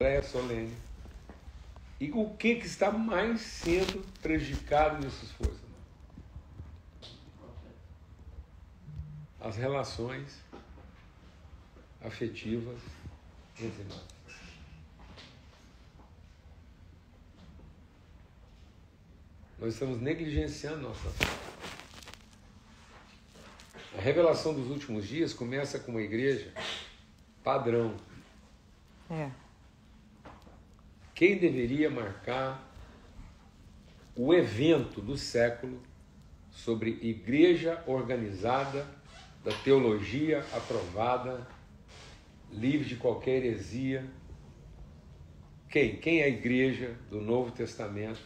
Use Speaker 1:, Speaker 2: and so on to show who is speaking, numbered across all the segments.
Speaker 1: Assembleia solene. E o que, que está mais sendo prejudicado nesse esforço? As relações afetivas entre nós. Nós estamos negligenciando nossa fé. A revelação dos últimos dias começa com uma igreja padrão.
Speaker 2: É.
Speaker 1: Quem deveria marcar o evento do século sobre igreja organizada, da teologia aprovada, livre de qualquer heresia? Quem? Quem é a igreja do Novo Testamento?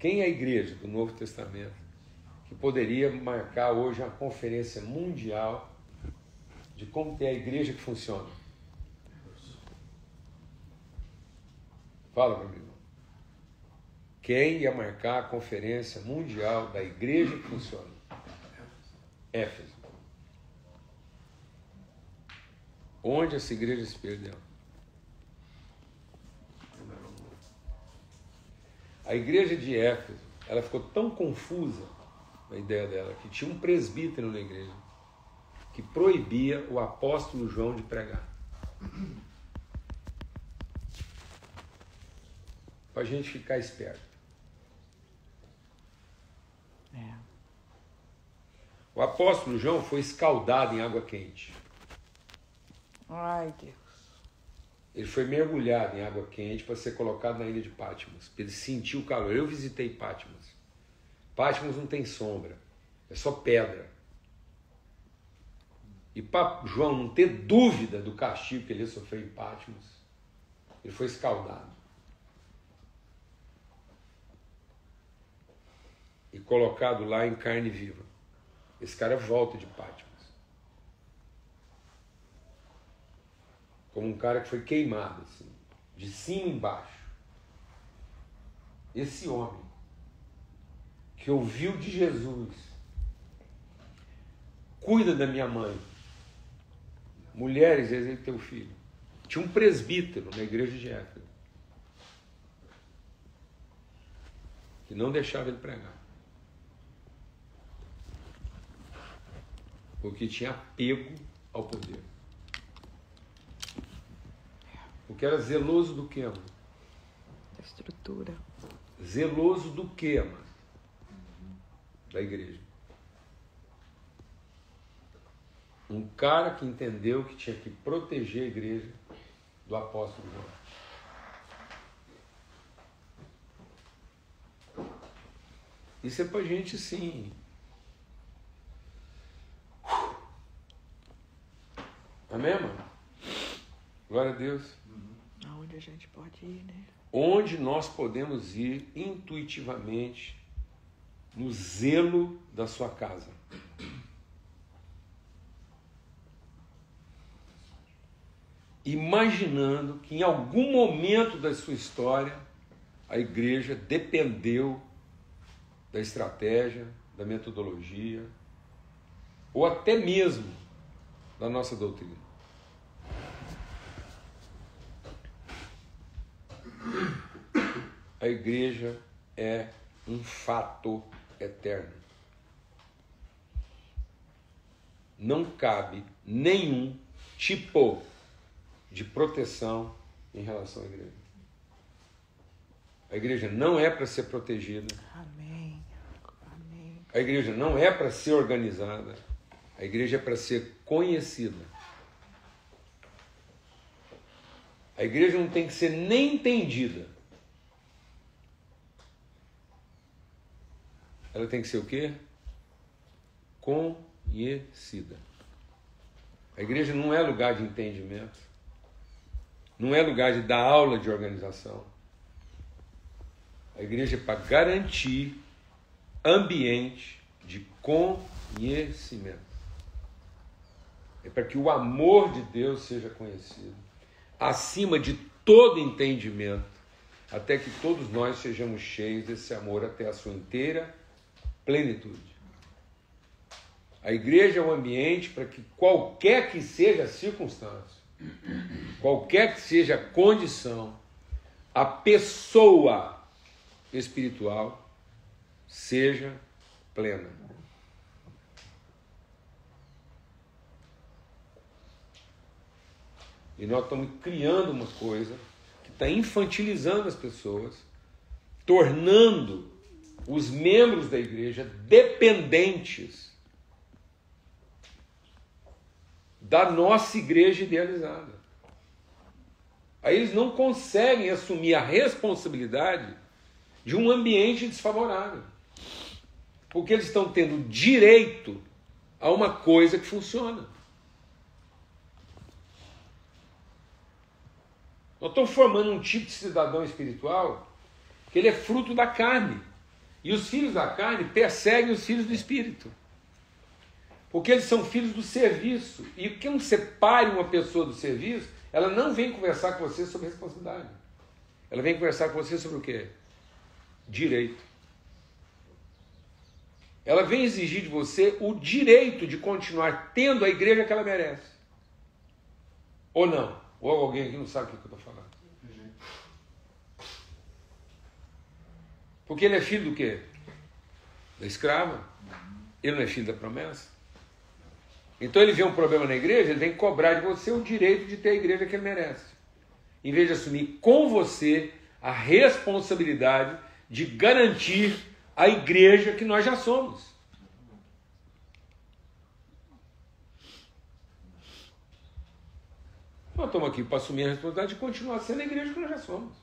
Speaker 1: Quem é a igreja do Novo Testamento que poderia marcar hoje a conferência mundial de como ter a igreja que funciona? Fala para mim. Quem ia marcar a conferência mundial da igreja que funciona? Éfeso. Onde essa igreja se perdeu? A igreja de Éfeso, ela ficou tão confusa na ideia dela que tinha um presbítero na igreja que proibia o apóstolo João de pregar. Para a gente ficar esperto.
Speaker 2: É.
Speaker 1: O apóstolo João foi escaldado em água quente.
Speaker 2: Ai, Deus.
Speaker 1: Ele foi mergulhado em água quente para ser colocado na ilha de Patmos. Ele sentiu o calor. Eu visitei Patmos. Patmos não tem sombra, é só pedra. E para João não ter dúvida do castigo que ele ia sofrer em Patmos, ele foi escaldado. E colocado lá em carne viva. Esse cara volta de Patmos. Como um cara que foi queimado, assim, de cima embaixo. Esse homem que ouviu de Jesus, cuida da minha mãe. Mulheres, exerce teu filho. Tinha um presbítero na igreja de Éfeso que não deixava ele pregar. Porque tinha apego ao poder. Porque era zeloso do que, amor?
Speaker 2: Da estrutura.
Speaker 1: Zeloso do que, amor? Da igreja. Um cara que entendeu que tinha que proteger a igreja do apóstolo João. Isso é pra gente sim. Amém, mano? Glória a Deus.
Speaker 2: Aonde a gente pode ir, né?
Speaker 1: Onde nós podemos ir intuitivamente no zelo da sua casa. Imaginando que em algum momento da sua história a igreja dependeu da estratégia, da metodologia, ou até mesmo da nossa doutrina. A igreja é um fato eterno. Não cabe nenhum tipo de proteção em relação à igreja. A igreja não é para ser protegida.
Speaker 2: Amém. Amém.
Speaker 1: A igreja não é para ser organizada. A igreja é para ser conhecida. A igreja não tem que ser nem entendida. Ela tem que ser o quê? Conhecida. A igreja não é lugar de entendimento. Não é lugar de dar aula de organização. A igreja é para garantir ambiente de conhecimento. É para que o amor de Deus seja conhecido, acima de todo entendimento, até que todos nós sejamos cheios desse amor até a sua inteira plenitude. A igreja é um ambiente para que qualquer que seja a circunstância, qualquer que seja a condição, a pessoa espiritual seja plena. E nós estamos criando uma coisa que está infantilizando as pessoas, tornando os membros da igreja dependentes da nossa igreja idealizada. Aí eles não conseguem assumir a responsabilidade de um ambiente desfavorável. Porque eles estão tendo direito a uma coisa que funciona. Nós estamos formando um tipo de cidadão espiritual que ele é fruto da carne. E os filhos da carne perseguem os filhos do espírito. Porque eles são filhos do serviço. E que não separe uma pessoa do serviço, ela não vem conversar com você sobre responsabilidade. Ela vem conversar com você sobre o quê? Direito. Ela vem exigir de você o direito de continuar tendo a igreja que ela merece. Ou não? Ou alguém aqui não sabe o que eu estou falando? Porque ele é filho do quê? Da escrava. Ele não é filho da promessa. Então ele vê um problema na igreja, ele vem cobrar de você o direito de ter a igreja que ele merece. Em vez de assumir com você a responsabilidade de garantir a igreja que nós já somos. Nós estamos aqui para assumir a responsabilidade de continuar sendo a igreja que nós já somos,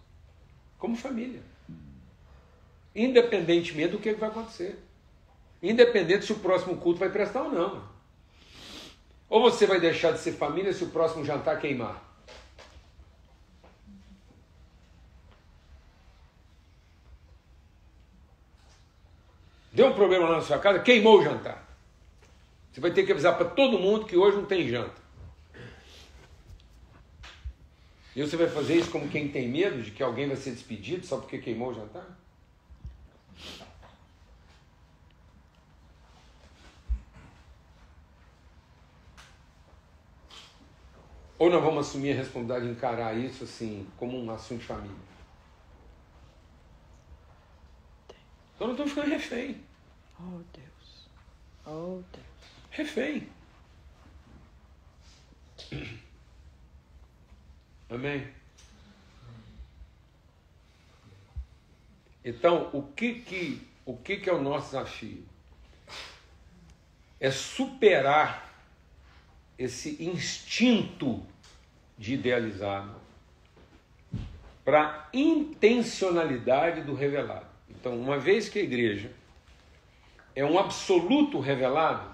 Speaker 1: como família. Independentemente do que vai acontecer. Independente se o próximo culto vai prestar ou não. Ou você vai deixar de ser família se o próximo jantar queimar? Deu um problema lá na sua casa, queimou o jantar. Você vai ter que avisar para todo mundo que hoje não tem janta. E você vai fazer isso como quem tem medo de que alguém vai ser despedido só porque queimou o jantar? Ou nós vamos assumir a responsabilidade de encarar isso assim como um assunto de família? Então não estamos ficando refém.
Speaker 2: Oh Deus. Oh Deus.
Speaker 1: Refém. Amém? Então, o que que, o que que é o nosso desafio? É superar esse instinto de idealizar para intencionalidade do revelado. Então, uma vez que a igreja é um absoluto revelado,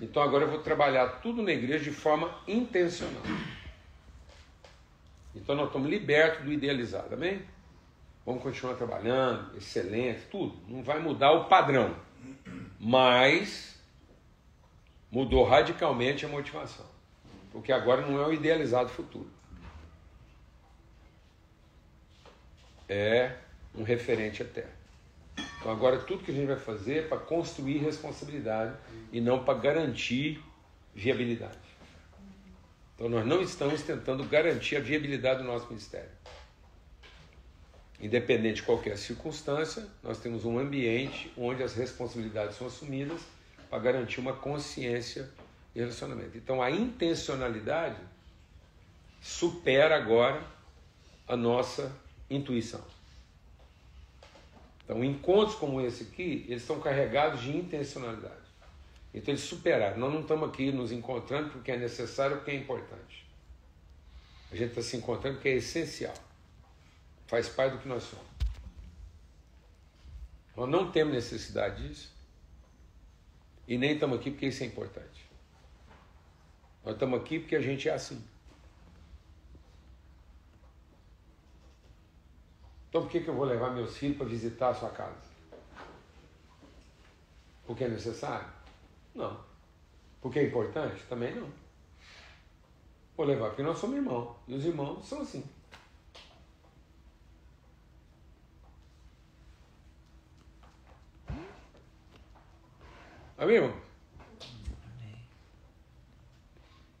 Speaker 1: então agora eu vou trabalhar tudo na igreja de forma intencional. Então nós estamos libertos do idealizado, amém? Vamos continuar trabalhando, excelente, tudo. Não vai mudar o padrão. Mas mudou radicalmente a motivação. Porque agora não é o idealizado futuro. É um referente eterno. Então agora tudo que a gente vai fazer é para construir responsabilidade e não para garantir viabilidade. Então nós não estamos tentando garantir a viabilidade do nosso ministério. Independente de qualquer circunstância, nós temos um ambiente onde as responsabilidades são assumidas para garantir uma consciência e relacionamento. Então a intencionalidade supera agora a nossa intuição. Então encontros como esse aqui, eles estão carregados de intencionalidade. Então eles superaram. Nós não estamos aqui nos encontrando porque é necessário, porque é importante. A gente está se encontrando porque é essencial. Faz parte do que nós somos. Nós não temos necessidade disso. E nem estamos aqui porque isso é importante. Nós estamos aqui porque a gente é assim. Então por que, que eu vou levar meus filhos para visitar a sua casa? Porque é necessário? Não. Porque é importante? Também não. Vou levar porque nós somos irmãos. E os irmãos são assim.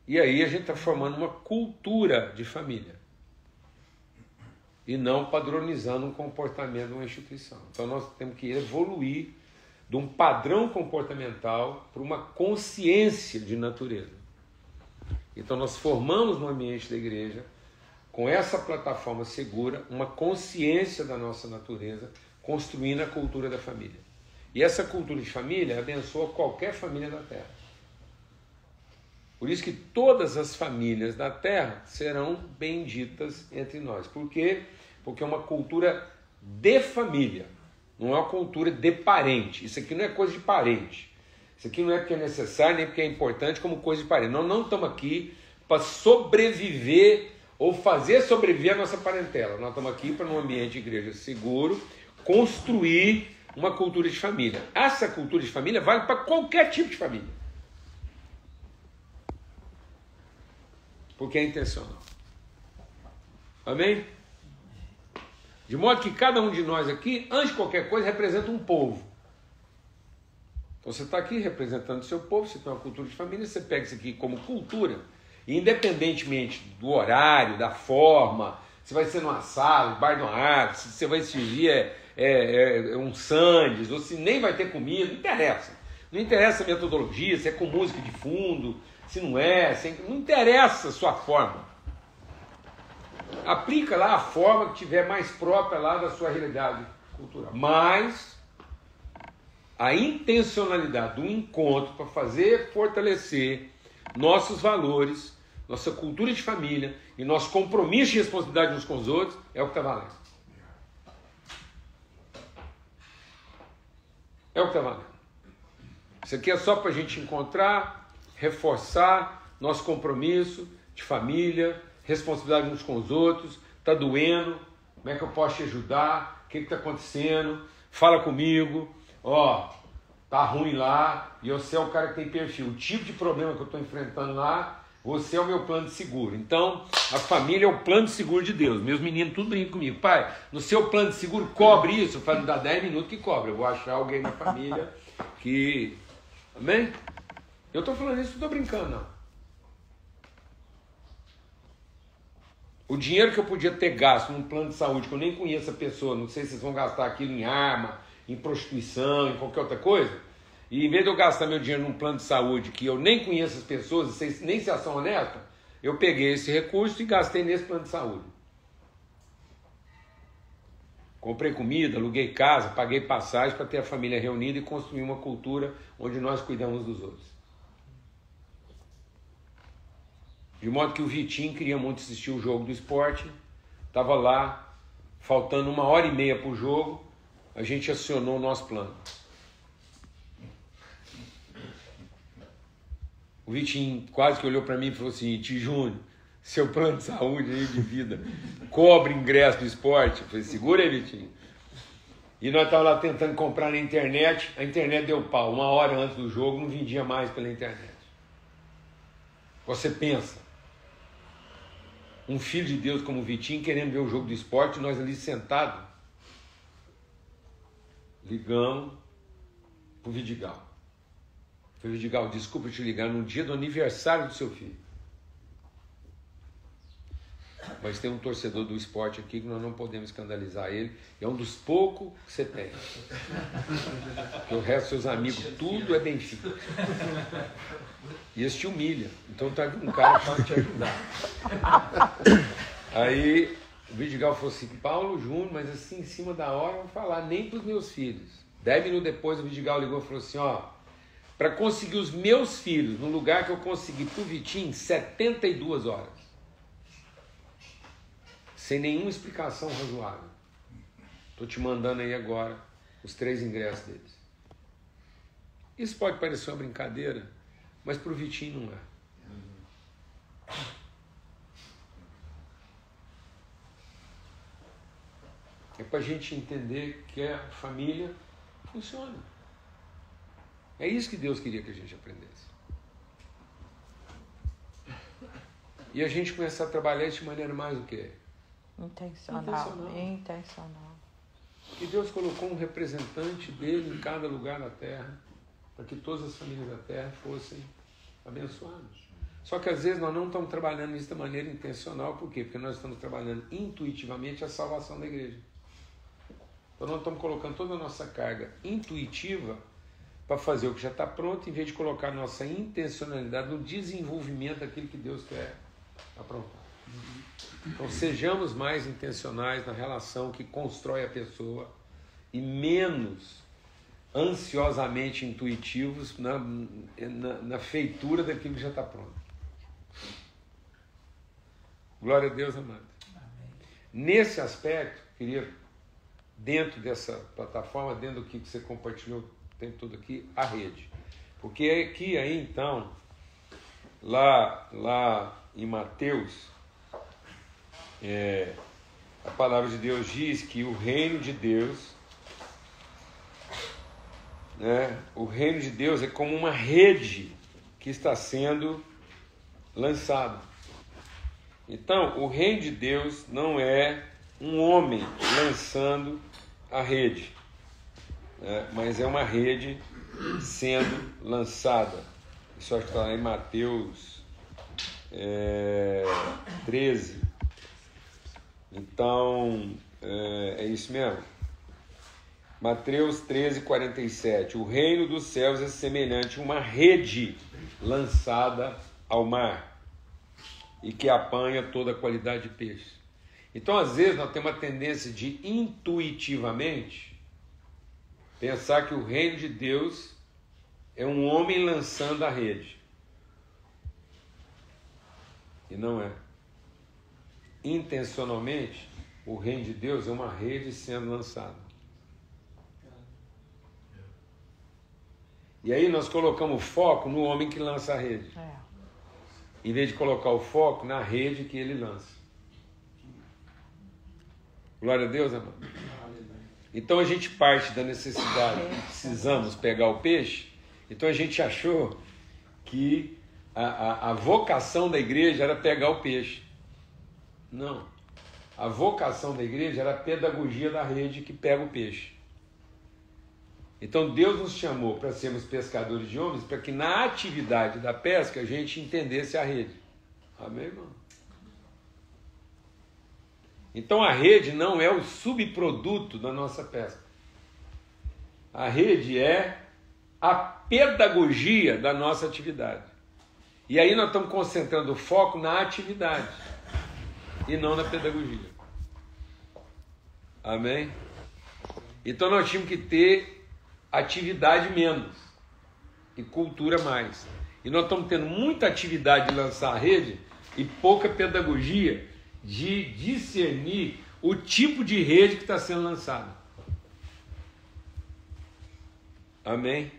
Speaker 1: E aí a gente está formando uma cultura de família. E não padronizando um comportamento de uma instituição. Então nós temos que evoluir de um padrão comportamental para uma consciência de natureza. Então nós formamos no ambiente da igreja, com essa plataforma segura, uma consciência da nossa natureza, construindo a cultura da família. E essa cultura de família abençoa qualquer família da Terra. Por isso que todas as famílias da Terra serão benditas entre nós. Por quê? Porque é uma cultura de família. Não é uma cultura de parente. Isso aqui não é coisa de parente. Isso aqui não é porque é necessário, nem porque é importante, como coisa de parente. Nós não estamos aqui para sobreviver ou fazer sobreviver a nossa parentela. Nós estamos aqui para, num ambiente de igreja seguro, construir uma cultura de família. Essa cultura de família vale para qualquer tipo de família. Porque é intencional. Amém? De modo que cada um de nós aqui, antes de qualquer coisa, representa um povo. Então você está aqui representando o seu povo, você tem uma cultura de família, você pega isso aqui como cultura, e independentemente do horário, da forma, se vai ser numa sala, bar de uma árvore, se você vai servir é, é, é, um sandes, ou se nem vai ter comida, não interessa. Não interessa a metodologia, se é com música de fundo, se não é, se é, não interessa a sua forma. Aplica lá a forma que tiver mais própria lá da sua realidade cultural. Mas a intencionalidade do encontro para fazer fortalecer nossos valores, nossa cultura de família e nosso compromisso de responsabilidade uns com os outros é o que está valendo. É o está valendo. Isso aqui é só para a gente encontrar, reforçar nosso compromisso de família, responsabilidade uns com os outros, está doendo, como é que eu posso te ajudar, o que está acontecendo, fala comigo, ó, tá ruim lá, e você é o cara que tem perfil. O tipo de problema que eu estou enfrentando lá, você é o meu plano de seguro. Então, a família é o plano de seguro de Deus. Meus meninos tudo brincam comigo. Pai, no seu plano de seguro cobre isso? Eu falo, dá 10 minutos que cobre. Eu vou achar alguém na família que. Amém? Eu estou falando isso, não estou brincando, não. O dinheiro que eu podia ter gasto num plano de saúde, que eu nem conheço a pessoa, não sei se vocês vão gastar aquilo em arma, em prostituição, em qualquer outra coisa, e em vez de eu gastar meu dinheiro num plano de saúde que eu nem conheço as pessoas, nem se são honestas, eu peguei esse recurso e gastei nesse plano de saúde. Comprei comida, aluguei casa, paguei passagem para ter a família reunida e construir uma cultura onde nós cuidamos dos outros. De modo que o Vitinho queria muito assistir o jogo do esporte, estava lá, faltando uma hora e meia para o jogo, a gente acionou o nosso plano. O Vitinho quase que olhou para mim e falou assim: Tio Júnior, seu plano de saúde aí de vida, cobre ingresso do esporte. Eu falei: segura aí, Vitinho. E nós estávamos lá tentando comprar na internet, a internet deu pau. Uma hora antes do jogo não vendia mais pela internet. Você pensa, um filho de Deus como o Vitinho querendo ver o jogo do esporte, nós ali sentados, ligamos pro Vidigal. Falei, Vidigal, desculpa te ligar no dia do aniversário do seu filho. Mas tem um torcedor do esporte aqui que nós não podemos escandalizar ele. É um dos poucos que você tem. Porque o resto dos seus amigos, tudo é Benfica. E esse te humilha. Então tá um cara para te ajudar. Aí o Vidigal falou assim, Paulo Júnior, mas assim, em cima da hora, eu vou falar nem para os meus filhos. Dez minutos depois o Vidigal ligou e falou assim, ó, para conseguir os meus filhos no lugar que eu consegui pro Vitinho, 72 horas. Sem nenhuma explicação razoável. Estou te mandando aí agora os três ingressos deles. Isso pode parecer uma brincadeira, mas para o Vitinho não é. É para a gente entender que a família funciona. É isso que Deus queria que a gente aprendesse. E a gente começar a trabalhar isso de maneira mais o quê?
Speaker 2: Intencional.
Speaker 1: Intencional.
Speaker 2: Intencional.
Speaker 1: E Deus colocou um representante dele em cada lugar da terra, para que todas as famílias da terra fossem abençoadas. Só que às vezes nós não estamos trabalhando isso da maneira intencional, por quê? Porque nós estamos trabalhando intuitivamente a salvação da igreja. Então nós estamos colocando toda a nossa carga intuitiva para fazer o que já está pronto, em vez de colocar nossa intencionalidade no desenvolvimento daquilo que Deus quer aprontar. Então sejamos mais intencionais na relação que constrói a pessoa e menos ansiosamente intuitivos na, na, na feitura daquilo que já está pronto. Glória a Deus, amado. Amém. Nesse aspecto, queria, dentro dessa plataforma, dentro do que você compartilhou tempo todo aqui, a rede. Porque aqui aí então, lá, lá em Mateus, é, a palavra de Deus diz que o reino de Deus, né, o reino de Deus é como uma rede que está sendo lançada. Então, o reino de Deus não é um homem lançando a rede, né? mas é uma rede sendo lançada. Isso acho que está lá em Mateus é, 13. Então, é, é isso mesmo. Mateus 13, 47. O reino dos céus é semelhante a uma rede lançada ao mar e que apanha toda a qualidade de peixe. Então, às vezes, nós temos uma tendência de intuitivamente pensar que o reino de Deus é um homem lançando a rede. E não é. Intencionalmente, o reino de Deus é uma rede sendo lançada. E aí nós colocamos foco no homem que lança a rede. É em vez de colocar o foco na rede que ele lança. Glória a Deus, amado. Então a gente parte da necessidade, precisamos pegar o peixe, então a gente achou que a, a, a vocação da igreja era pegar o peixe. Não. A vocação da igreja era a pedagogia da rede que pega o peixe. Então Deus nos chamou para sermos pescadores de homens, para que na atividade da pesca a gente entendesse a rede. Amém, irmão? Então a rede não é o subproduto da nossa pesca. A rede é a pedagogia da nossa atividade. E aí nós estamos concentrando o foco na atividade e não na pedagogia. Amém? Então nós tínhamos que ter atividade menos e cultura mais. E nós estamos tendo muita atividade de lançar a rede e pouca pedagogia de discernir o tipo de rede que está sendo lançada. Amém?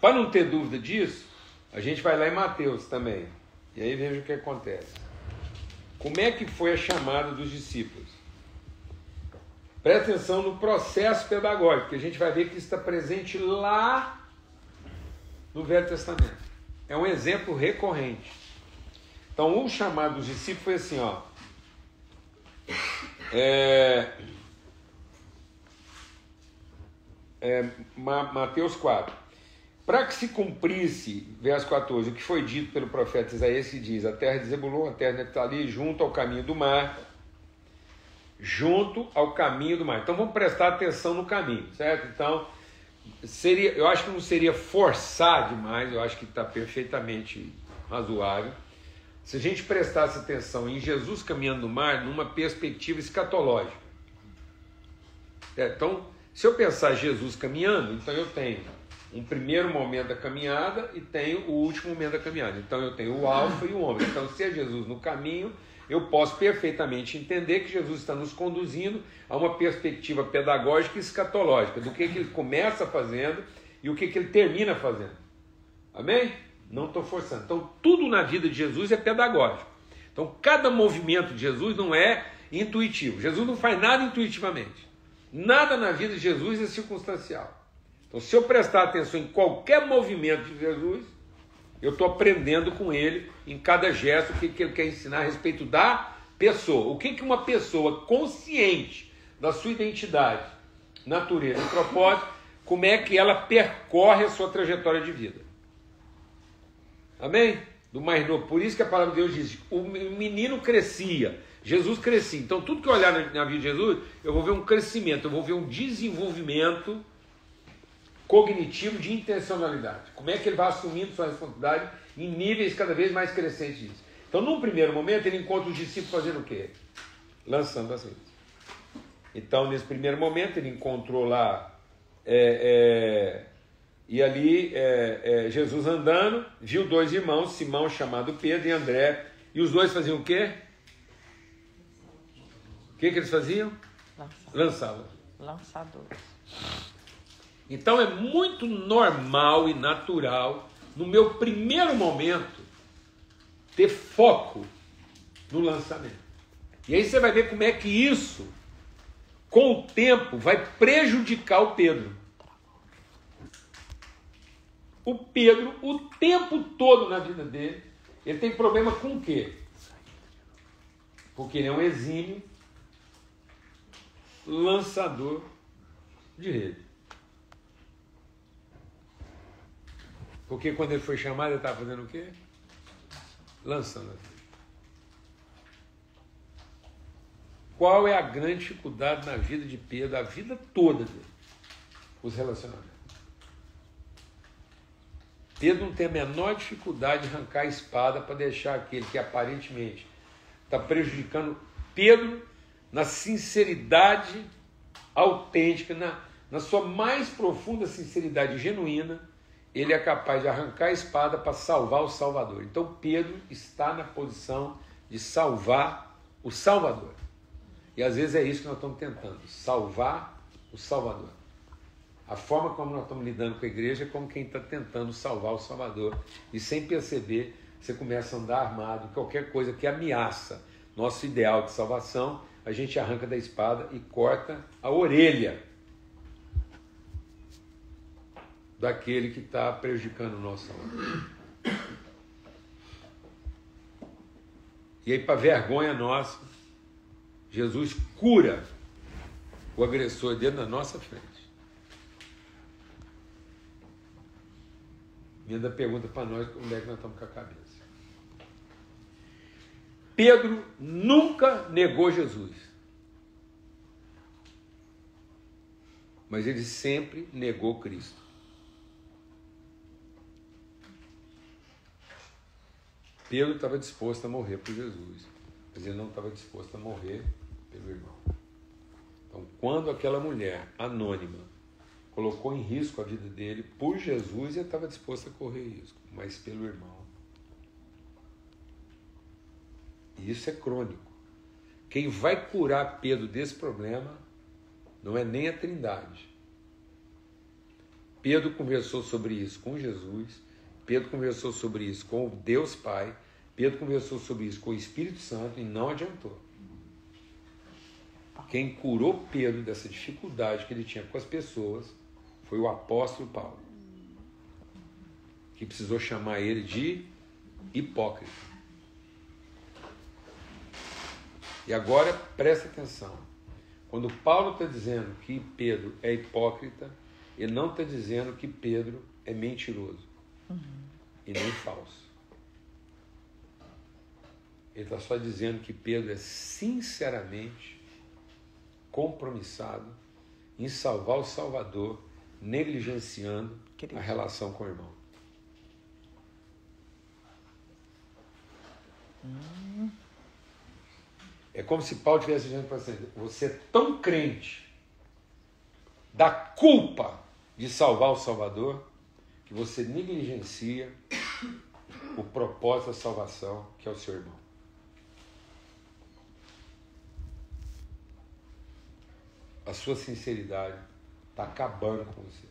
Speaker 1: Para não ter dúvida disso, a gente vai lá em Mateus também. E aí veja o que acontece. Como é que foi a chamada dos discípulos? Presta atenção no processo pedagógico, que a gente vai ver que está presente lá no Velho Testamento. É um exemplo recorrente. Então, o chamado dos discípulos foi assim, ó. É, é, Mateus 4. Para que se cumprisse, verso 14, o que foi dito pelo profeta Isaías, que diz: A terra de Zebulon, a terra de Nephtali, junto ao caminho do mar, junto ao caminho do mar. Então vamos prestar atenção no caminho, certo? Então, seria, eu acho que não seria forçar demais, eu acho que está perfeitamente razoável. Se a gente prestasse atenção em Jesus caminhando no mar numa perspectiva escatológica. É, então, se eu pensar Jesus caminhando, então eu tenho um primeiro momento da caminhada e tenho o último momento da caminhada. Então eu tenho o alfa e o ômega. Então, se é Jesus no caminho, eu posso perfeitamente entender que Jesus está nos conduzindo a uma perspectiva pedagógica e escatológica do que, que ele começa fazendo e o que, que ele termina fazendo. Amém? Não estou forçando. Então, tudo na vida de Jesus é pedagógico. Então, cada movimento de Jesus não é intuitivo. Jesus não faz nada intuitivamente. Nada na vida de Jesus é circunstancial. Então, se eu prestar atenção em qualquer movimento de Jesus, eu estou aprendendo com ele em cada gesto que, que ele quer ensinar a respeito da pessoa. O que, que uma pessoa consciente da sua identidade, natureza e propósito, como é que ela percorre a sua trajetória de vida. Amém? do mais novo. Por isso que a palavra de Deus diz: o menino crescia, Jesus crescia. Então, tudo que eu olhar na, vida de Jesus, eu vou ver um crescimento, eu vou ver um desenvolvimento cognitivo de intencionalidade. Como é que ele vai assumindo sua responsabilidade em níveis cada vez mais crescentes disso. Então, num primeiro momento, ele encontra os discípulos fazendo o quê? Lançando as redes. Então, nesse primeiro momento, ele encontrou lá. É, é, e ali é, é Jesus andando, viu dois irmãos, Simão chamado Pedro e André, e os dois faziam o quê? O que, que eles faziam? Lançavam.
Speaker 2: Lançadores.
Speaker 1: Então é muito normal e natural, no meu primeiro momento, ter foco no lançamento. E aí você vai ver como é que isso, com o tempo, vai prejudicar o Pedro. O Pedro, o tempo todo na vida dele, ele tem problema com o quê? Porque ele é um exímio lançador de rede. Porque quando ele foi chamado, ele estava fazendo o quê? Lançando a rede. Qual é a grande dificuldade na vida de Pedro, a vida toda dele? Os relacionamentos. Pedro não tem a menor dificuldade de arrancar a espada para deixar aquele que aparentemente está prejudicando Pedro na sinceridade autêntica, na, na sua mais profunda sinceridade genuína, ele é capaz de arrancar a espada para salvar o Salvador. Então Pedro está na posição de salvar o Salvador. E às vezes é isso que nós estamos tentando: salvar o Salvador. A forma como nós estamos lidando com a igreja é como quem está tentando salvar o Salvador. E sem perceber, você começa a andar armado, qualquer coisa que ameaça nosso ideal de salvação, a gente arranca da espada e corta a orelha daquele que está prejudicando o nosso salário. E aí, para vergonha nossa, Jesus cura o agressor dentro da nossa frente. E ainda pergunta para nós como é que nós estamos com a cabeça. Pedro nunca negou Jesus. Mas ele sempre negou Cristo. Pedro estava disposto a morrer por Jesus, mas ele não estava disposto a morrer pelo irmão. Então, quando aquela mulher anônima colocou em risco a vida dele por Jesus, ele estava disposto a correr risco, mas pelo irmão. E isso é crônico. Quem vai curar Pedro desse problema não é nem a Trindade. Pedro conversou sobre isso com Jesus Pedro conversou sobre isso com Deus Pai, Pedro conversou sobre isso com o Espírito Santo e não adiantou. Quem curou Pedro dessa dificuldade que ele tinha com as pessoas foi o apóstolo Paulo, que precisou chamar ele de hipócrita. E agora presta atenção. Quando Paulo está dizendo que Pedro é hipócrita, ele não está dizendo que Pedro é mentiroso uhum. e nem falso. Ele está só dizendo que Pedro é sinceramente compromissado em salvar o Salvador, negligenciando Querido. a relação com o irmão. Hum. É como se Paulo estivesse dizendo para você: você é tão crente da culpa de salvar o Salvador que você negligencia o propósito da salvação, que é o seu irmão. A sua sinceridade está acabando com você.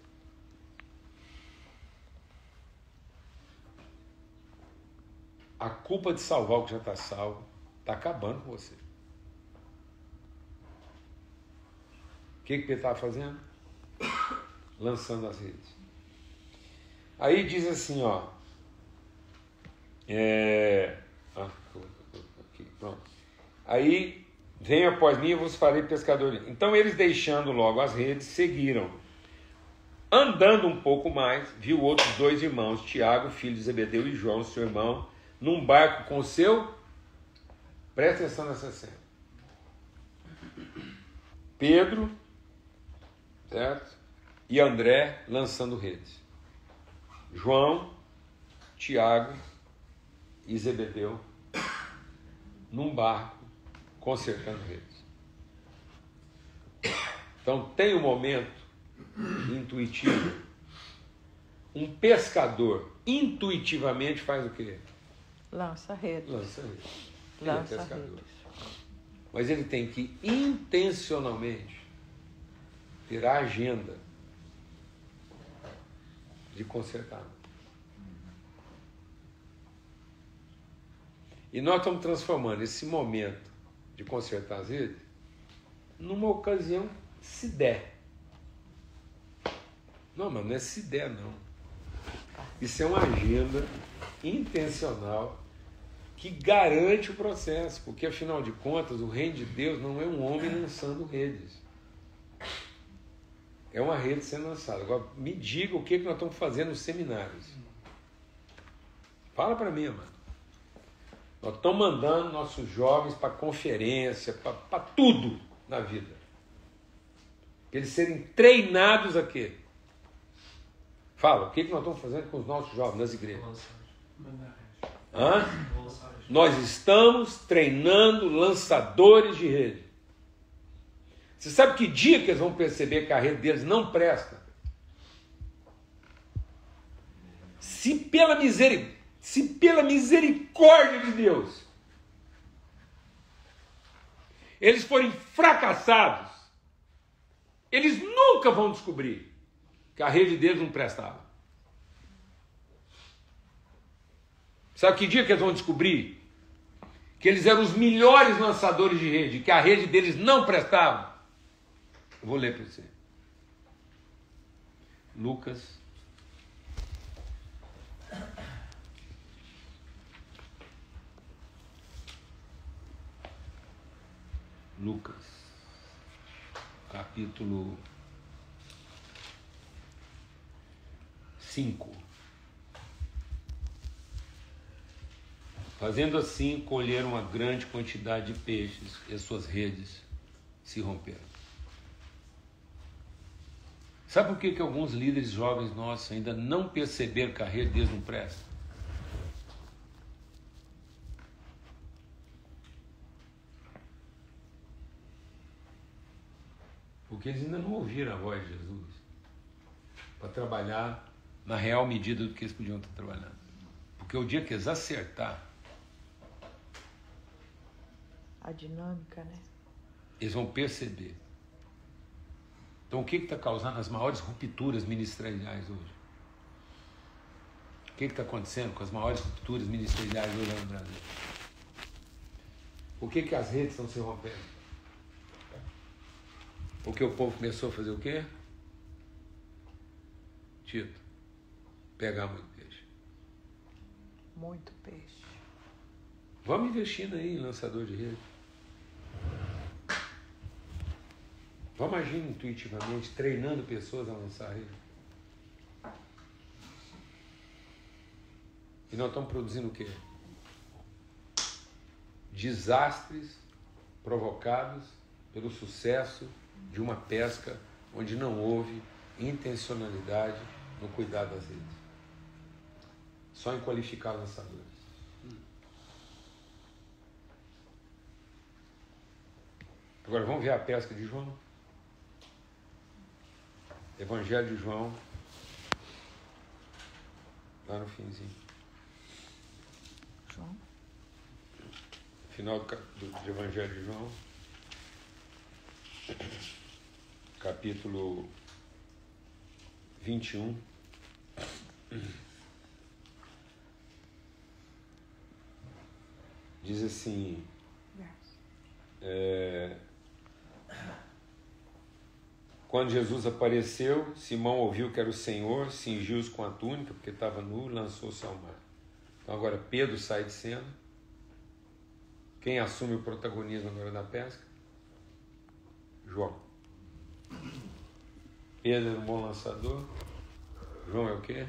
Speaker 1: A culpa de salvar o que já está salvo está acabando com você. O que, que Pedro estava fazendo? Lançando as redes. Aí diz assim, ó. É, ah, aqui, pronto. Aí vem após mim e vos farei pescadores. Então eles deixando logo as redes, seguiram. Andando um pouco mais, viu outros dois irmãos, Tiago, filho de Zebedeu, e João, seu irmão, num barco com seu. Presta atenção nessa cena. Pedro, certo? E André lançando redes. João, Tiago e Zebedeu num barco consertando redes. Então tem um momento intuitivo. Um pescador intuitivamente faz o quê?
Speaker 2: Lança redes.
Speaker 1: Lança redes. Ele é
Speaker 2: Lança
Speaker 1: pescador.
Speaker 2: redes.
Speaker 1: Mas ele tem que intencionalmente ter a agenda de consertar. E nós estamos transformando esse momento de consertar as redes numa ocasião se der. Não, mas não é se der, não. Isso é uma agenda intencional que garante o processo, porque afinal de contas o reino de Deus não é um homem lançando redes. É uma rede sendo lançada. Agora me diga o que, que nós estamos fazendo nos seminários. Fala para mim, mano. Nós estamos mandando nossos jovens para conferência, para tudo na vida. Para eles serem treinados a quê? Fala, o que, que nós estamos fazendo com os nossos jovens nas igrejas? Hã? Nós estamos treinando lançadores de rede. Você sabe que dia que eles vão perceber que a rede deles não presta? Se pela, miseri... Se pela misericórdia de Deus eles forem fracassados, eles nunca vão descobrir que a rede deles não prestava. Sabe que dia que eles vão descobrir? Que eles eram os melhores lançadores de rede, que a rede deles não prestava. Eu vou ler para você. Lucas. Lucas, capítulo 5. Fazendo assim, colheram uma grande quantidade de peixes e suas redes se romperam. Sabe por que, que alguns líderes jovens nossos ainda não perceberam que a rede deles não presta? Porque eles ainda não ouviram a voz de Jesus para trabalhar na real medida do que eles podiam estar trabalhando. Porque o dia que eles acertar,
Speaker 2: A dinâmica, né?
Speaker 1: eles vão perceber. Então, o que está causando as maiores rupturas ministeriais hoje? O que está acontecendo com as maiores rupturas ministeriais hoje no Brasil? Por que, que as redes estão se rompendo? Porque o povo começou a fazer o quê? Tito, pegar muito peixe.
Speaker 2: Muito peixe.
Speaker 1: Vamos investindo aí em lançador de rede. Vamos agindo intuitivamente, treinando pessoas a lançar rede. E nós estamos produzindo o quê? Desastres provocados pelo sucesso de uma pesca onde não houve intencionalidade no cuidado das redes. Só em qualificar lançadores. Agora vamos ver a pesca de João. Evangelho de João. Lá no finzinho.
Speaker 2: João.
Speaker 1: Final do, do, do Evangelho de João. Capítulo 21. Diz assim. É, Quando Jesus apareceu, Simão ouviu que era o Senhor, cingiu-se com a túnica, porque estava nu, lançou-se ao mar. Então agora Pedro sai de cena. Quem assume o protagonismo agora da pesca? João. Pedro era um bom lançador. João é o quê?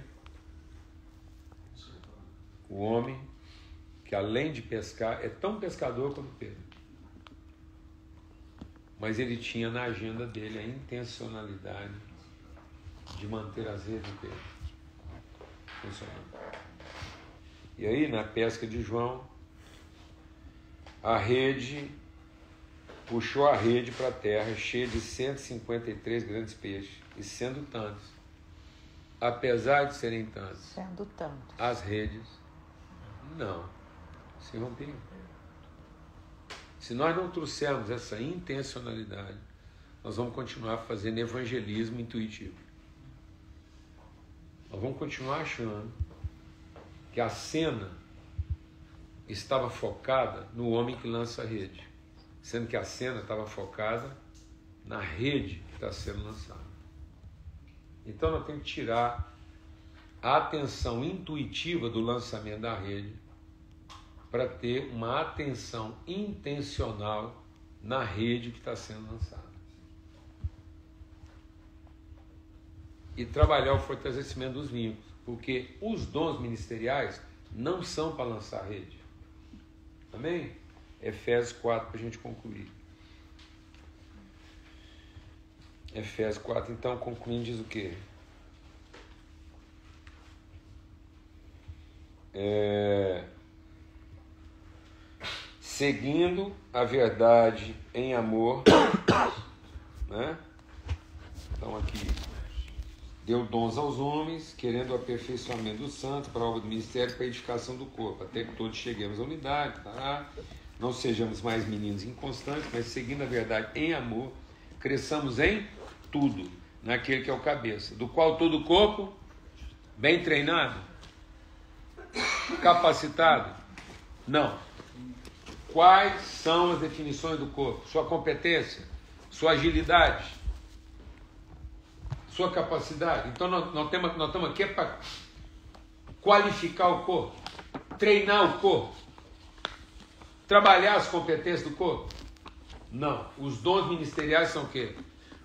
Speaker 1: O homem que além de pescar, é tão pescador quanto Pedro. Mas ele tinha na agenda dele a intencionalidade de manter as redes dele funcionando. E aí, na pesca de João, a rede puxou a rede para a terra cheia de 153 grandes peixes, e sendo tantos, apesar de serem tantos,
Speaker 2: Sendo tanto.
Speaker 1: as redes não se rompiam. Se nós não trouxermos essa intencionalidade, nós vamos continuar fazendo evangelismo intuitivo. Nós vamos continuar achando que a cena estava focada no homem que lança a rede, sendo que a cena estava focada na rede que está sendo lançada. Então nós temos que tirar a atenção intuitiva do lançamento da rede para ter uma atenção intencional na rede que está sendo lançada. E trabalhar o fortalecimento dos vínculos, porque os dons ministeriais não são para lançar rede. Amém? Efésios 4 para a gente concluir. Efésios 4, então, concluindo, diz o quê? É... Seguindo a verdade em amor, né? Então, aqui, deu dons aos homens, querendo o aperfeiçoamento dos santos para a obra do ministério, para a edificação do corpo, até que todos cheguemos à unidade, tá? Não sejamos mais meninos inconstantes, mas seguindo a verdade em amor, cresçamos em tudo, naquele que é o cabeça, do qual todo o corpo, bem treinado, capacitado? Não. Quais são as definições do corpo? Sua competência, sua agilidade, sua capacidade. Então nós, nós, temos, nós estamos aqui para qualificar o corpo, treinar o corpo, trabalhar as competências do corpo. Não. Os dons ministeriais são o quê?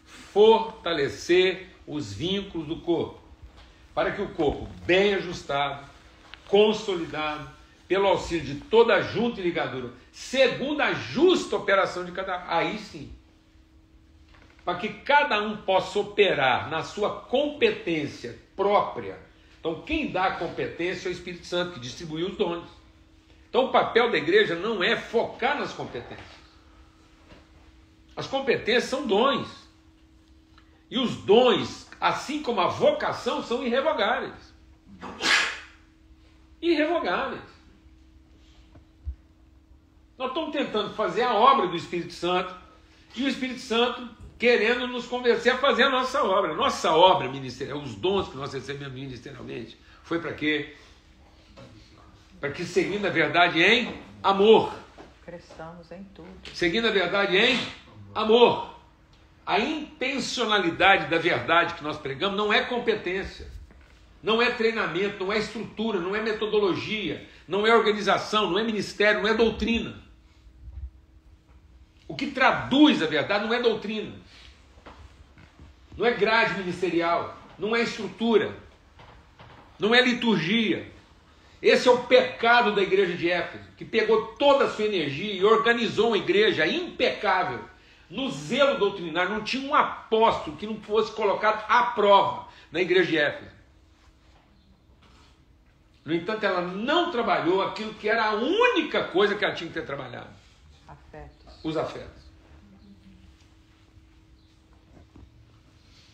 Speaker 1: Fortalecer os vínculos do corpo. Para que o corpo bem ajustado, consolidado, pelo auxílio de toda junta e ligadura, segundo a justa operação de cada. Aí sim. Para que cada um possa operar na sua competência própria. Então, quem dá a competência é o Espírito Santo, que distribuiu os dons. Então, o papel da igreja não é focar nas competências. As competências são dons. E os dons, assim como a vocação, são irrevogáveis. Irrevogáveis. Nós estamos tentando fazer a obra do Espírito Santo e o Espírito Santo querendo nos convencer a fazer a nossa obra. Nossa obra ministerial, os dons que nós recebemos ministerialmente, foi para quê? Para que seguindo a verdade em amor.
Speaker 2: Cresçamos em tudo.
Speaker 1: Seguindo a verdade em amor. A intencionalidade da verdade que nós pregamos não é competência, não é treinamento, não é estrutura, não é metodologia, não é organização, não é ministério, não é doutrina. O que traduz a verdade não é doutrina, não é grade ministerial, não é estrutura, não é liturgia. Esse é o pecado da igreja de Éfeso, que pegou toda a sua energia e organizou uma igreja impecável no zelo doutrinário. Não tinha um apóstolo que não fosse colocado à prova na igreja de Éfeso. No entanto, ela não trabalhou aquilo que era a única coisa que ela tinha que ter trabalhado:
Speaker 2: Afetos.
Speaker 1: os afetos.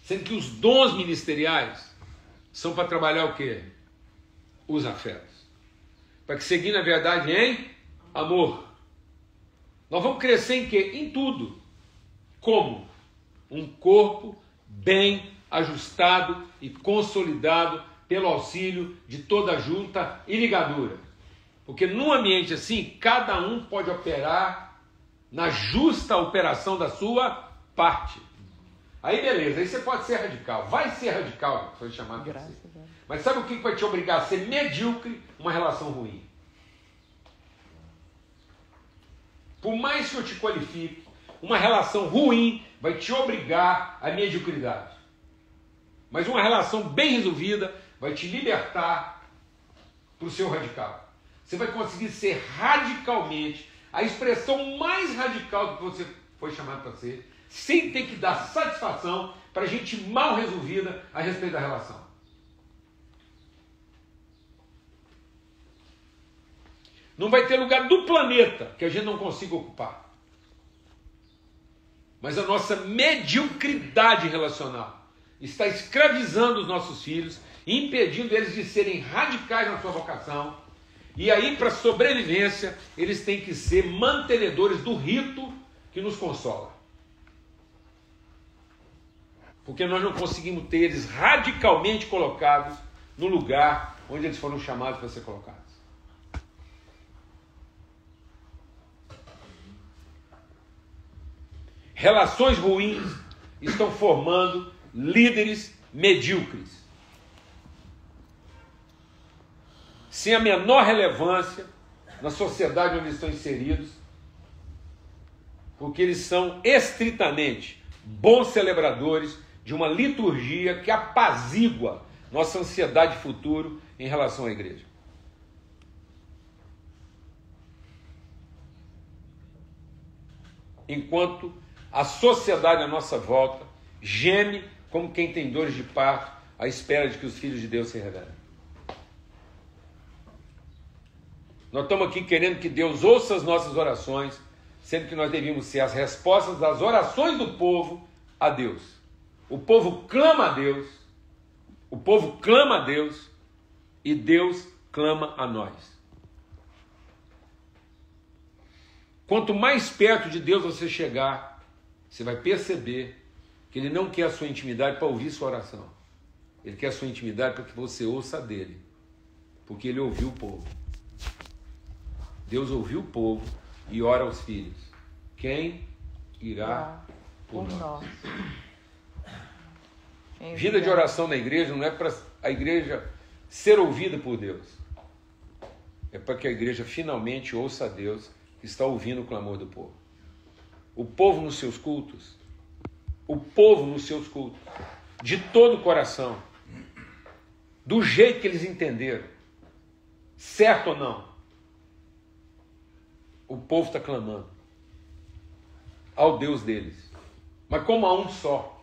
Speaker 1: Sendo que os dons ministeriais são para trabalhar o quê? Os afetos. Para que seguir na verdade em amor. Nós vamos crescer em quê? Em tudo. Como? Um corpo bem ajustado e consolidado pelo auxílio de toda a junta e ligadura. Porque num ambiente assim, cada um pode operar na justa operação da sua parte. Aí beleza, aí você pode ser radical. Vai ser radical, foi chamado
Speaker 2: Graças.
Speaker 1: Mas sabe o que vai te obrigar a ser medíocre? Uma relação ruim. Por mais que eu te qualifique, uma relação ruim vai te obrigar à mediocridade. Mas uma relação bem resolvida vai te libertar para o seu radical. Você vai conseguir ser radicalmente, a expressão mais radical do que você foi chamado para ser, sem ter que dar satisfação para gente mal resolvida a respeito da relação. Não vai ter lugar do planeta que a gente não consiga ocupar. Mas a nossa mediocridade relacional está escravizando os nossos filhos, impedindo eles de serem radicais na sua vocação. E aí, para sobrevivência, eles têm que ser mantenedores do rito que nos consola. Porque nós não conseguimos ter eles radicalmente colocados no lugar onde eles foram chamados para ser colocados. Relações ruins estão formando líderes medíocres. Sem a menor relevância na sociedade onde estão inseridos, porque eles são estritamente bons celebradores de uma liturgia que apazigua nossa ansiedade futuro em relação à igreja. Enquanto a sociedade à nossa volta geme como quem tem dores de parto à espera de que os filhos de Deus se revelem. Nós estamos aqui querendo que Deus ouça as nossas orações, sendo que nós devíamos ser as respostas das orações do povo a Deus. O povo clama a Deus, o povo clama a Deus e Deus clama a nós. Quanto mais perto de Deus você chegar, você vai perceber que ele não quer a sua intimidade para ouvir sua oração. Ele quer a sua intimidade para que você ouça dele. Porque ele ouviu o povo. Deus ouviu o povo e ora aos filhos. Quem irá por, por nós? Vida de oração na igreja não é para a igreja ser ouvida por Deus. É para que a igreja finalmente ouça a Deus que está ouvindo o clamor do povo o povo nos seus cultos, o povo nos seus cultos, de todo o coração, do jeito que eles entenderam, certo ou não, o povo está clamando. Ao Deus deles, mas como a um só.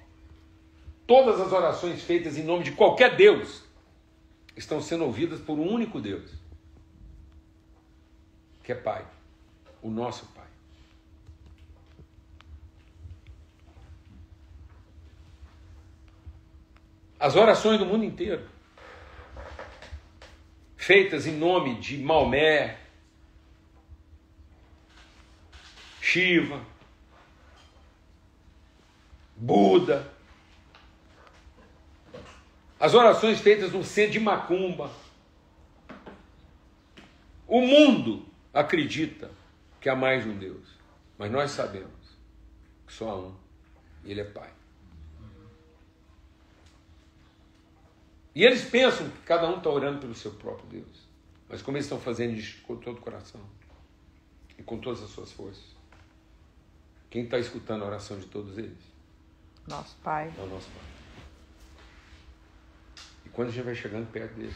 Speaker 1: Todas as orações feitas em nome de qualquer Deus estão sendo ouvidas por um único Deus, que é Pai, o nosso Pai. As orações do mundo inteiro, feitas em nome de Maomé, Shiva, Buda, as orações feitas no centro de Macumba. O mundo acredita que há mais de um Deus, mas nós sabemos que só há um, e Ele é Pai. E eles pensam que cada um está orando pelo seu próprio Deus. Mas como eles estão fazendo isso com todo o coração e com todas as suas forças? Quem está escutando a oração de todos eles?
Speaker 2: Nosso Pai.
Speaker 1: É o nosso Pai. E quando a gente vai chegando perto dele,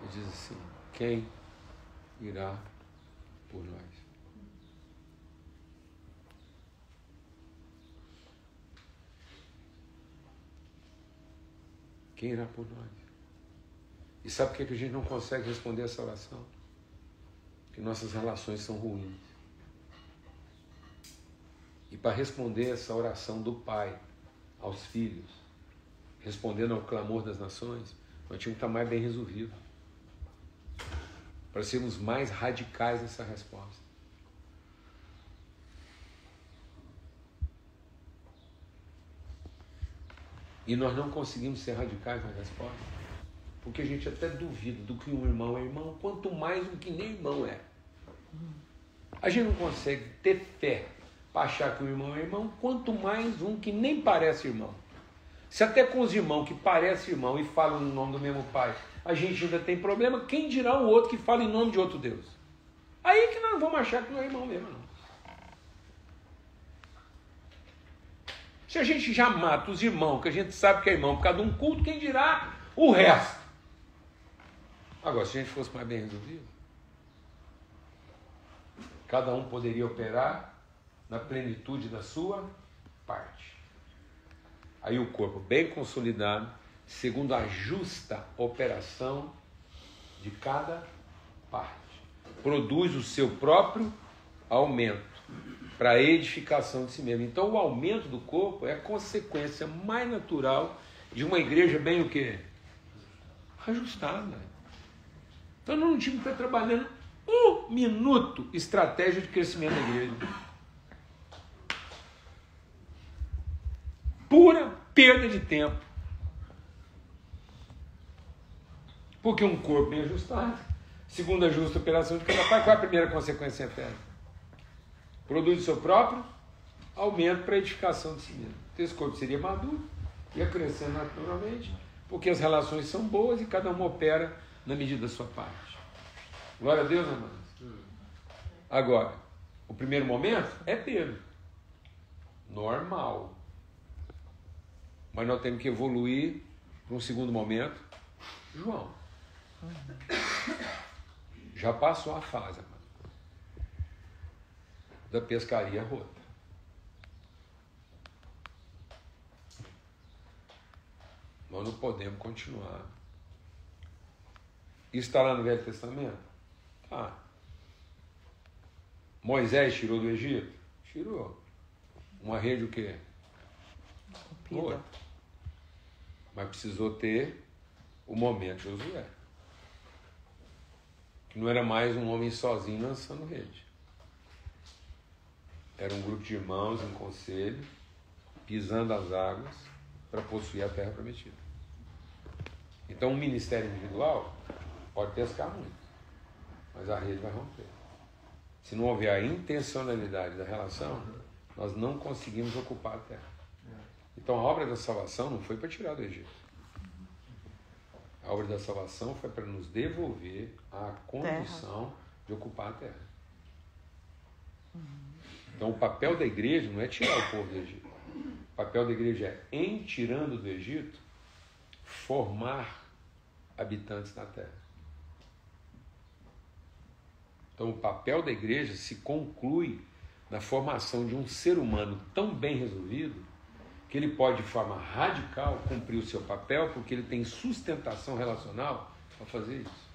Speaker 1: ele diz assim: Quem irá por nós? Quem irá por nós? E sabe por que a gente não consegue responder essa oração? Que nossas relações são ruins. E para responder essa oração do Pai aos filhos, respondendo ao clamor das nações, nós tínhamos que estar mais bem resolvidos. Para sermos mais radicais nessa resposta. E nós não conseguimos ser radicais na resposta, porque a gente até duvida do que um irmão é irmão, quanto mais um que nem irmão é. A gente não consegue ter fé para achar que um irmão é irmão, quanto mais um que nem parece irmão. Se até com os irmãos que parecem irmão e falam no nome do mesmo pai, a gente ainda tem problema, quem dirá o outro que fala em nome de outro Deus? Aí que nós vamos achar que não é irmão mesmo, não. Se a gente já mata os irmãos, que a gente sabe que é irmão por causa de um culto, quem dirá o resto? Agora, se a gente fosse mais bem resolvido, cada um poderia operar na plenitude da sua parte. Aí o corpo bem consolidado, segundo a justa operação de cada parte, produz o seu próprio aumento para a edificação de si mesmo. Então o aumento do corpo é a consequência mais natural de uma igreja bem o quê? Ajustada. Então não tinha que estar trabalhando um minuto estratégia de crescimento da igreja. Pura perda de tempo. Porque um corpo bem ajustado, segundo a justa operação de cada pai, qual é a primeira consequência fé? Produz o seu próprio aumento para a edificação de si mesmo. Então, esse corpo seria maduro, ia crescendo naturalmente, porque as relações são boas e cada um opera na medida da sua parte. Glória a Deus, amados. Agora, o primeiro momento é Pedro. Normal. Mas nós temos que evoluir para um segundo momento. João. Já passou a fase da pescaria rota. Nós não podemos continuar. Isso está lá no Velho Testamento? Tá. Moisés tirou do Egito? Tirou. Uma rede o quê? Rota. Mas precisou ter o momento de Josué. Que não era mais um homem sozinho lançando rede. Era um grupo de irmãos em conselho, pisando as águas para possuir a terra prometida. Então, um ministério individual pode pescar muito, mas a rede vai romper. Se não houver a intencionalidade da relação, nós não conseguimos ocupar a terra. Então, a obra da salvação não foi para tirar do Egito. A obra da salvação foi para nos devolver a condição terra. de ocupar a terra. Então, o papel da igreja não é tirar o povo do Egito. O papel da igreja é, em tirando do Egito, formar habitantes na terra. Então, o papel da igreja se conclui na formação de um ser humano tão bem resolvido que ele pode, de forma radical, cumprir o seu papel, porque ele tem sustentação relacional para fazer isso.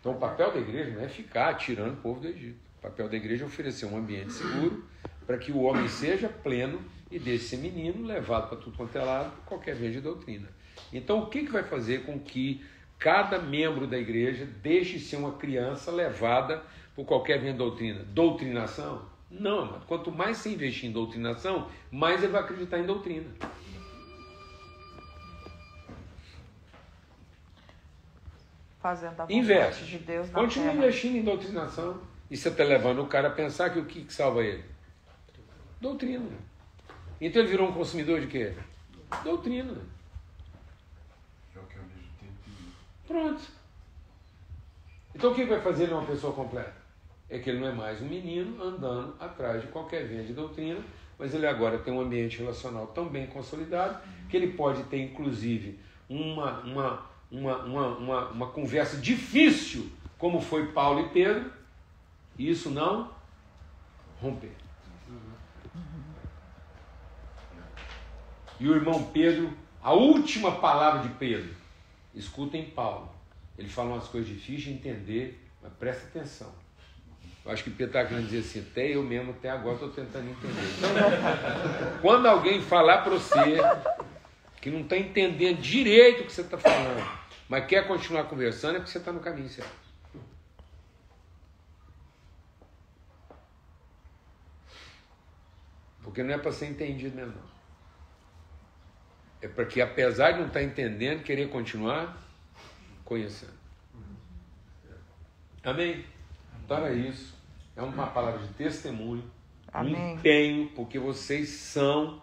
Speaker 1: Então, o papel da igreja não é ficar tirando o povo do Egito. O papel da igreja é oferecer um ambiente seguro para que o homem seja pleno e deixe ser menino, levado para tudo quanto é lado, por qualquer vez de doutrina. Então, o que, que vai fazer com que cada membro da igreja deixe ser uma criança levada por qualquer vez de doutrina? Doutrinação? Não, amado. Quanto mais se investir em doutrinação, mais ele vai acreditar em doutrina.
Speaker 2: Fazendo a
Speaker 1: Investe.
Speaker 2: de Deus na
Speaker 1: Continue
Speaker 2: terra.
Speaker 1: investindo em doutrinação. E você está levando o cara a pensar que o que, que salva ele? Doutrina. Então ele virou um consumidor de quê? Doutrina.
Speaker 3: É.
Speaker 1: Pronto. Então o que vai fazer ele uma pessoa completa? É que ele não é mais um menino andando atrás de qualquer venda de doutrina, mas ele agora tem um ambiente relacional tão bem consolidado que ele pode ter, inclusive, uma, uma, uma, uma, uma, uma conversa difícil, como foi Paulo e Pedro, e isso não romper. E o irmão Pedro, a última palavra de Pedro, escutem Paulo. Ele fala umas coisas difíceis de entender, mas presta atenção. Eu acho que Pedro está querendo dizer assim, até eu mesmo, até agora, estou tentando entender. Então, quando alguém falar para você que não está entendendo direito o que você está falando, mas quer continuar conversando, é porque você está no caminho certo. Porque não é para ser entendido mesmo. Não. É porque, apesar de não estar entendendo, querer continuar conhecendo. Amém? Era isso. É uma palavra de testemunho, um
Speaker 2: Amém.
Speaker 1: empenho, porque vocês são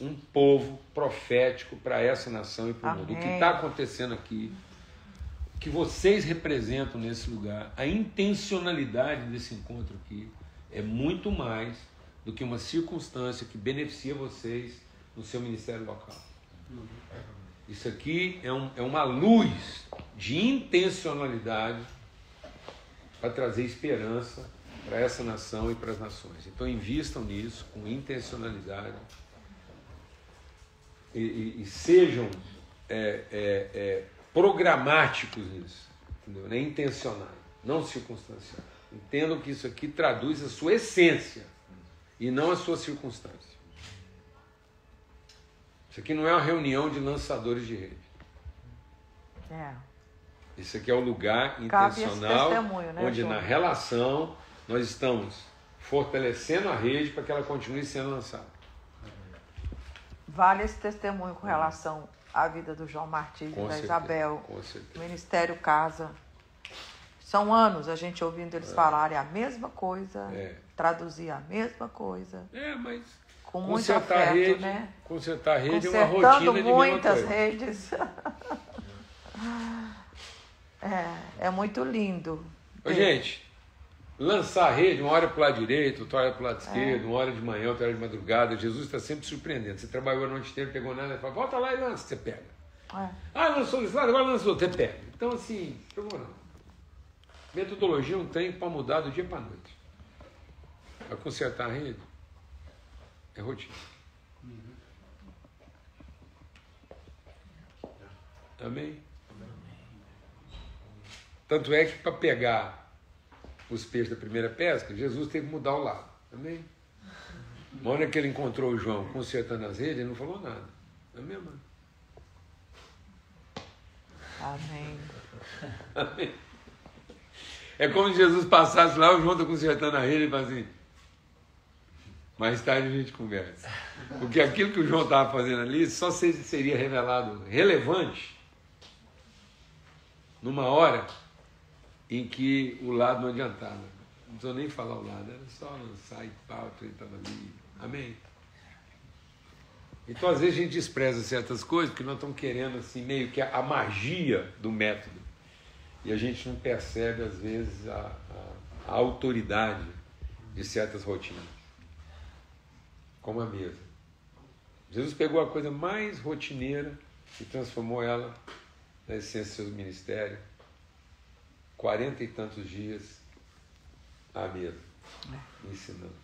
Speaker 1: um povo profético para essa nação e para o mundo. O que está acontecendo aqui, o que vocês representam nesse lugar, a intencionalidade desse encontro aqui é muito mais do que uma circunstância que beneficia vocês no seu ministério local. Isso aqui é, um, é uma luz de intencionalidade para trazer esperança para essa nação e para as nações. Então invistam nisso com intencionalidade e, e, e sejam é, é, é, programáticos nisso, entendeu? Né? intencionais, não. Entendam que isso aqui traduz a sua essência e não a sua circunstância. Isso aqui não é uma reunião de lançadores de rede.
Speaker 2: É.
Speaker 1: Isso aqui é o lugar intencional
Speaker 2: né,
Speaker 1: onde
Speaker 2: João?
Speaker 1: na relação nós estamos fortalecendo a rede para que ela continue sendo lançada.
Speaker 2: Vale esse testemunho com relação à vida do João Martins e
Speaker 1: Com
Speaker 2: da
Speaker 1: certeza,
Speaker 2: Isabel.
Speaker 1: Com certeza.
Speaker 2: Ministério Casa. São anos a gente ouvindo eles falarem a mesma coisa,
Speaker 1: É.
Speaker 2: traduzir a mesma coisa,
Speaker 1: É, mas
Speaker 2: com muito
Speaker 1: consertar a
Speaker 2: afeto,
Speaker 1: rede,
Speaker 2: né?
Speaker 1: consertar a rede é uma rotina de
Speaker 2: muitas redes. é, é muito lindo.
Speaker 1: Ô, gente, lançar a rede, uma hora para o lado direito, outra hora para o lado esquerdo, uma hora de manhã, outra hora de madrugada. Jesus está sempre surpreendendo. Você trabalhou a noite inteira, pegou nada, fala, volta lá e lança, você pega.
Speaker 2: É.
Speaker 1: Ah, lançou desse lado, agora lançou, você pega. Então, assim, pegou não. Metodologia é um trem para mudar do dia para a noite. Para consertar a rede, é rotina. Amém? Tanto é que para pegar os peixes da primeira pesca, Jesus teve que mudar o lado. Amém? Uma hora que ele encontrou o João consertando as redes, ele não falou nada. Amém, mano?
Speaker 2: Amém.
Speaker 1: Amém? É como se Jesus passasse lá, o João está consertando a rede e fala assim. Mais tarde a gente conversa. Porque aquilo que o João estava fazendo ali só se- seria revelado relevante numa hora em que o lado não adiantava. Não precisou nem falar o lado, era só lançar e pau, trem estava ali. Amém? Então, às vezes, a gente despreza certas coisas porque nós estamos querendo, assim, meio que a, a magia do método. E a gente não percebe, às vezes, a, a- a autoridade de certas rotinas. Como a mesa. Jesus pegou a coisa mais rotineira e transformou ela na essência do seu ministério. Quarenta e tantos dias à mesa, ensinando.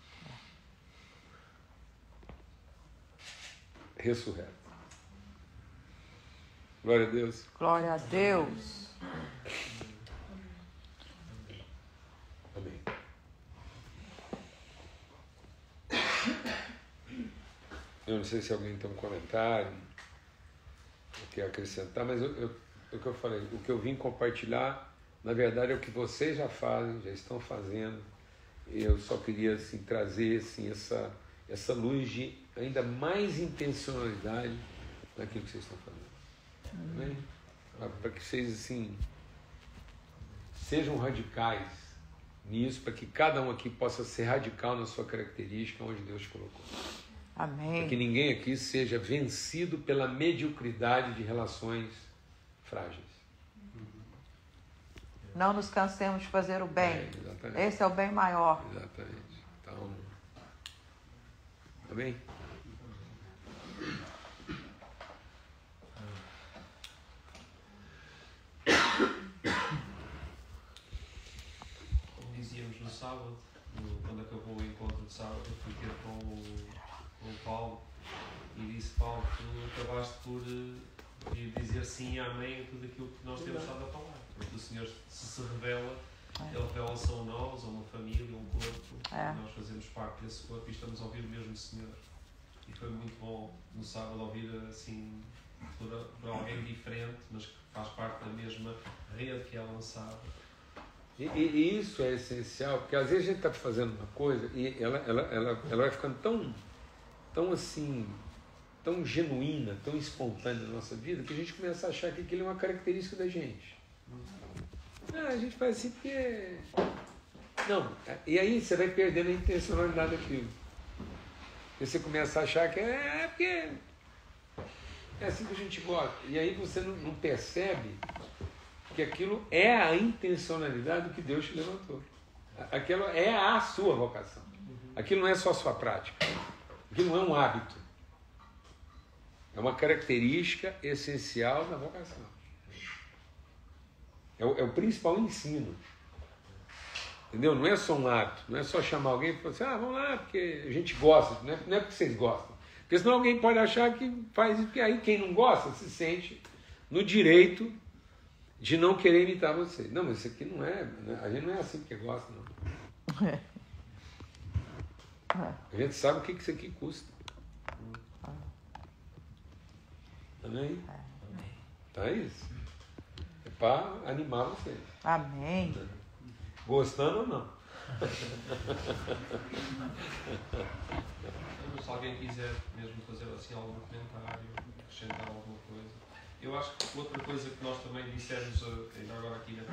Speaker 1: Ressurreto. Glória a Deus.
Speaker 2: Glória a Deus.
Speaker 1: Amém. Eu não sei se alguém tem um comentário, quer acrescentar, mas eu, eu- o que eu falei, o que eu vim compartilhar, na verdade é o que vocês já fazem, já estão fazendo. Eu só queria assim, trazer assim, essa, essa luz de ainda mais intencionalidade naquilo que vocês estão fazendo. Amém? Para que vocês assim, sejam radicais nisso, para que cada um aqui possa ser radical na sua característica, onde Deus te colocou. Para que
Speaker 2: Amém.
Speaker 1: ninguém aqui seja vencido pela mediocridade de relações frágeis.
Speaker 2: Não nos cansemos de fazer o bem.
Speaker 1: É.
Speaker 2: Esse é o bem maior.
Speaker 1: Exatamente. Então, amém?
Speaker 4: Como dizíamos no sábado, quando acabou o encontro de sábado, eu fui ter com o Paulo e disse, Paulo, tu acabaste por eh, dizer sim e amém a tudo aquilo que nós temos estado a falar. Porque o Senhor se, se revela, Ele revela-se a nós, a uma família, a um corpo,
Speaker 2: É.
Speaker 4: e nós fazemos parte desse corpo e estamos a ouvir o mesmo Senhor. E foi muito bom no sábado ouvir assim por, por alguém diferente, mas que faz parte da mesma rede que é lançada.
Speaker 1: E, e- e isso é essencial, porque às vezes a gente está fazendo uma coisa e ela, ela, ela, ela vai ficando tão, tão assim, tão genuína, tão espontânea na nossa vida, que a gente começa a achar que aquilo é uma característica da gente. Ah, a gente faz assim porque. Não, e aí você vai perdendo a intencionalidade daquilo. E você começa a achar que é, é porque é assim que a gente gosta. E aí você não, não percebe que aquilo é a intencionalidade que Deus te levantou. Aquilo é a sua vocação. Aquilo não é só a sua prática. Aquilo não é um hábito. É uma característica essencial da vocação. É o, é o principal ensino. Entendeu? Não é só um hábito, não é só chamar alguém e falar assim, ah, vamos lá, porque a gente gosta, não é, não é porque vocês gostam. Porque senão alguém pode achar que faz isso, porque aí quem não gosta se sente no direito de não querer imitar você. Não, mas isso aqui não é, né? a gente não é assim porque gosta, não.
Speaker 2: É.
Speaker 1: A gente sabe o que isso aqui custa. Tá aí? Tá isso. É para animar vocês.
Speaker 2: Amém.
Speaker 1: Gostando ou não?
Speaker 4: Se alguém quiser mesmo fazer assim algum comentário, acrescentar alguma coisa. Eu acho que outra coisa que nós também dissemos eh, ainda agora aqui na